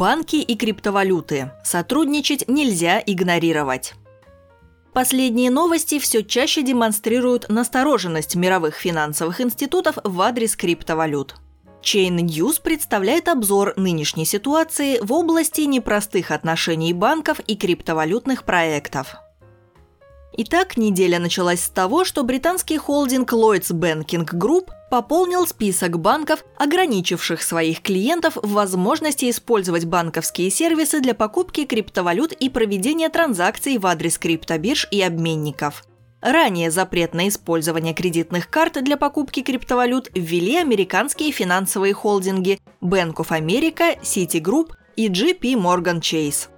Банки и криптовалюты. Сотрудничать нельзя игнорировать. Последние новости все чаще демонстрируют настороженность мировых финансовых институтов в адрес криптовалют. Chain News представляет обзор нынешней ситуации в области непростых отношений банков и криптовалютных проектов. Итак, неделя началась с того, что британский холдинг Lloyds Banking Group пополнил список банков, ограничивших своих клиентов в возможности использовать банковские сервисы для покупки криптовалют и проведения транзакций в адрес криптобирж и обменников. Ранее запрет на использование кредитных карт для покупки криптовалют ввели американские финансовые холдинги Bank of America, Citigroup и JP Morgan Chase.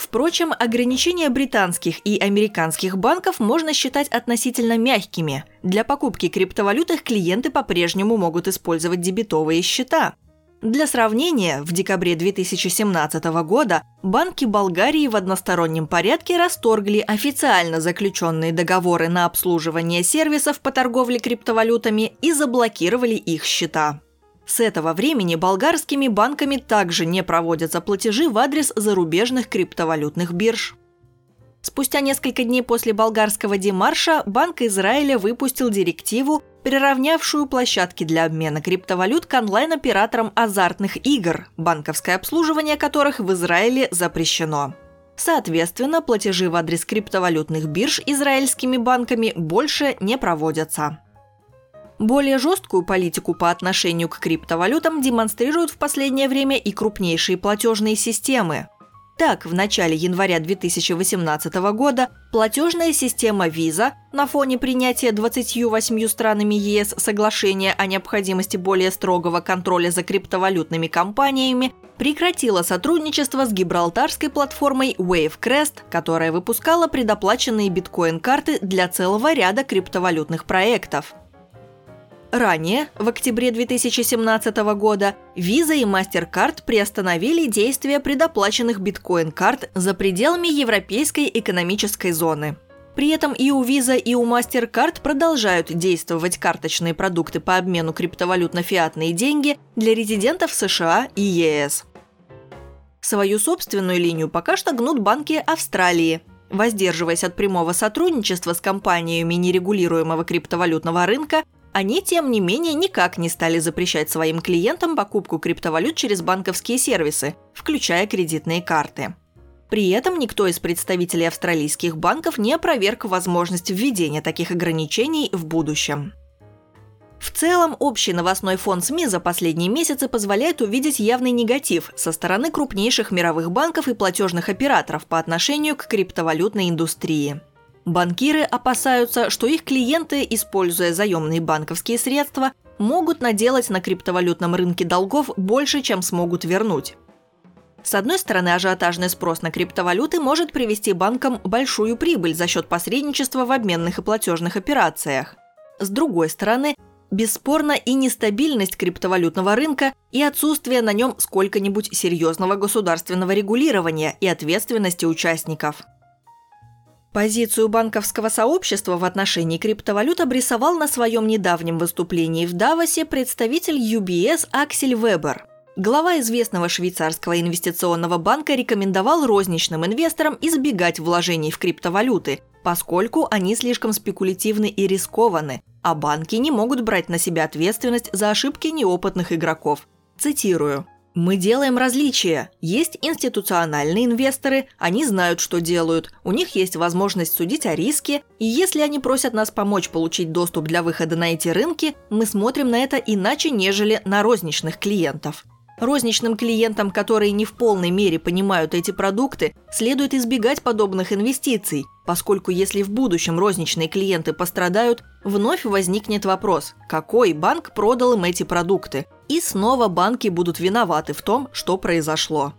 Впрочем, ограничения британских и американских банков можно считать относительно мягкими. Для покупки криптовалют их клиенты по-прежнему могут использовать дебетовые счета. Для сравнения, в декабре 2017 года банки Болгарии в одностороннем порядке расторгли официально заключенные договоры на обслуживание сервисов по торговле криптовалютами и заблокировали их счета. С этого времени болгарскими банками также не проводятся платежи в адрес зарубежных криптовалютных бирж. Спустя несколько дней после болгарского демарша Банк Израиля выпустил директиву, приравнявшую площадки для обмена криптовалют к онлайн-операторам азартных игр, банковское обслуживание которых в Израиле запрещено. Соответственно, платежи в адрес криптовалютных бирж израильскими банками больше не проводятся. Более жесткую политику по отношению к криптовалютам демонстрируют в последнее время и крупнейшие платежные системы. Так, в начале января 2018 года платежная система Visa на фоне принятия 28 странами ЕС соглашения о необходимости более строгого контроля за криптовалютными компаниями прекратила сотрудничество с гибралтарской платформой Wavecrest, которая выпускала предоплаченные биткоин-карты для целого ряда криптовалютных проектов – Ранее, в октябре 2017 года, Visa и MasterCard приостановили действие предоплаченных биткоин-карт за пределами Европейской экономической зоны. При этом и у Visa, и у MasterCard продолжают действовать карточные продукты по обмену криптовалют на фиатные деньги для резидентов США и ЕС. Свою собственную линию пока что гнут банки Австралии, воздерживаясь от прямого сотрудничества с компаниями нерегулируемого криптовалютного рынка они, тем не менее, никак не стали запрещать своим клиентам покупку криптовалют через банковские сервисы, включая кредитные карты. При этом никто из представителей австралийских банков не опроверг возможность введения таких ограничений в будущем. В целом, общий новостной фон СМИ за последние месяцы позволяет увидеть явный негатив со стороны крупнейших мировых банков и платежных операторов по отношению к криптовалютной индустрии. Банкиры опасаются, что их клиенты, используя заемные банковские средства, могут наделать на криптовалютном рынке долгов больше, чем смогут вернуть. С одной стороны, ажиотажный спрос на криптовалюты может привести банкам большую прибыль за счет посредничества в обменных и платежных операциях. С другой стороны, бесспорно и нестабильность криптовалютного рынка и отсутствие на нем сколько-нибудь серьезного государственного регулирования и ответственности участников – Позицию банковского сообщества в отношении криптовалют обрисовал на своем недавнем выступлении в Давосе представитель UBS Аксель Вебер. Глава известного швейцарского инвестиционного банка рекомендовал розничным инвесторам избегать вложений в криптовалюты, поскольку они слишком спекулятивны и рискованы, а банки не могут брать на себя ответственность за ошибки неопытных игроков. Цитирую. Мы делаем различия. Есть институциональные инвесторы, они знают, что делают, у них есть возможность судить о риске, и если они просят нас помочь получить доступ для выхода на эти рынки, мы смотрим на это иначе, нежели на розничных клиентов. Розничным клиентам, которые не в полной мере понимают эти продукты, следует избегать подобных инвестиций, поскольку если в будущем розничные клиенты пострадают, вновь возникнет вопрос, какой банк продал им эти продукты, и снова банки будут виноваты в том, что произошло.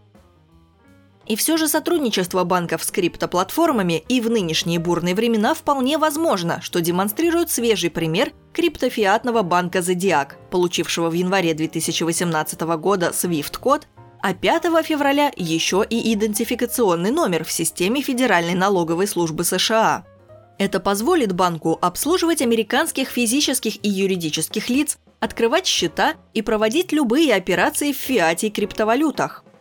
И все же сотрудничество банков с криптоплатформами и в нынешние бурные времена вполне возможно, что демонстрирует свежий пример криптофиатного банка Zodiac, получившего в январе 2018 года SWIFT-код, а 5 февраля еще и идентификационный номер в системе Федеральной налоговой службы США. Это позволит банку обслуживать американских физических и юридических лиц, открывать счета и проводить любые операции в фиате и криптовалютах –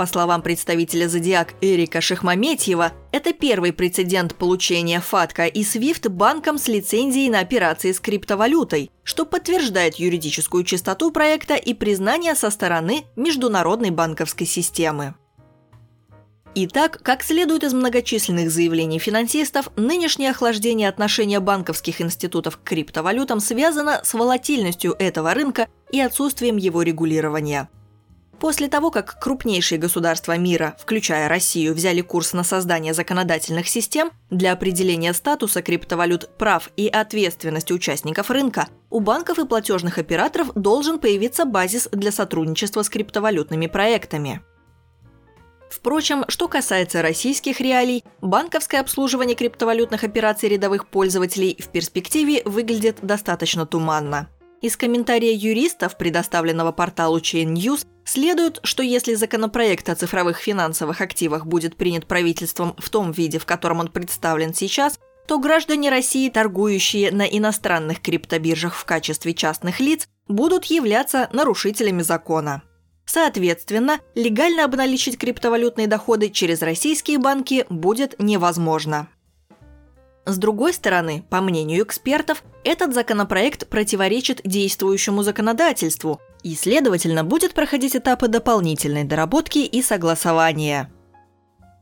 По словам представителя «Зодиак» Эрика Шахмаметьева, это первый прецедент получения ФАТКА и SWIFT банком с лицензией на операции с криптовалютой, что подтверждает юридическую чистоту проекта и признание со стороны международной банковской системы. Итак, как следует из многочисленных заявлений финансистов, нынешнее охлаждение отношения банковских институтов к криптовалютам связано с волатильностью этого рынка и отсутствием его регулирования. После того, как крупнейшие государства мира, включая Россию, взяли курс на создание законодательных систем для определения статуса криптовалют, прав и ответственности участников рынка, у банков и платежных операторов должен появиться базис для сотрудничества с криптовалютными проектами. Впрочем, что касается российских реалий, банковское обслуживание криптовалютных операций рядовых пользователей в перспективе выглядит достаточно туманно. Из комментария юристов, предоставленного порталу Chain News, следует, что если законопроект о цифровых финансовых активах будет принят правительством в том виде, в котором он представлен сейчас, то граждане России, торгующие на иностранных криптобиржах в качестве частных лиц, будут являться нарушителями закона. Соответственно, легально обналичить криптовалютные доходы через российские банки будет невозможно. С другой стороны, по мнению экспертов, этот законопроект противоречит действующему законодательству и, следовательно, будет проходить этапы дополнительной доработки и согласования.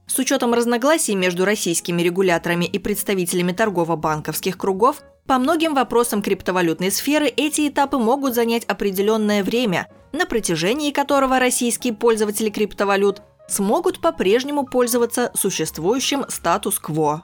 С учетом разногласий между российскими регуляторами и представителями торгово-банковских кругов, по многим вопросам криптовалютной сферы эти этапы могут занять определенное время, на протяжении которого российские пользователи криптовалют смогут по-прежнему пользоваться существующим статус-кво.